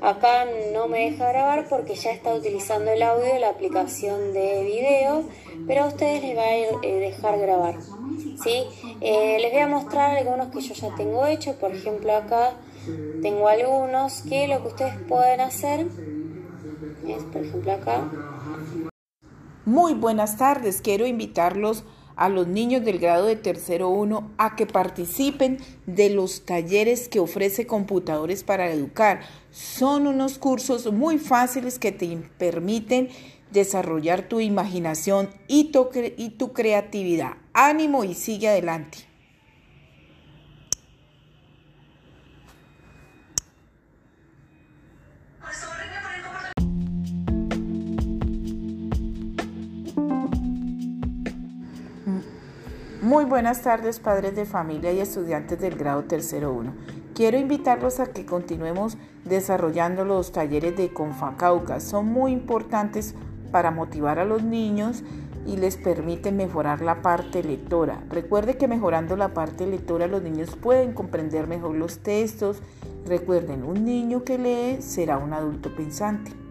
Acá no me deja grabar porque ya está utilizando el audio de la aplicación de video, pero a ustedes les va a eh, dejar grabar. ¿sí? Eh, les voy a mostrar algunos que yo ya tengo hecho, por ejemplo acá tengo algunos que lo que ustedes pueden hacer es, por ejemplo acá. Muy buenas tardes, quiero invitarlos a los niños del grado de tercero 1 a que participen de los talleres que ofrece Computadores para Educar. Son unos cursos muy fáciles que te permiten desarrollar tu imaginación y y tu creatividad. Ánimo y sigue adelante. Muy buenas tardes padres de familia y estudiantes del grado tercero 1. Quiero invitarlos a que continuemos desarrollando los talleres de Confacauca. Son muy importantes para motivar a los niños y les permiten mejorar la parte lectora. Recuerde que mejorando la parte lectora los niños pueden comprender mejor los textos. Recuerden, un niño que lee será un adulto pensante.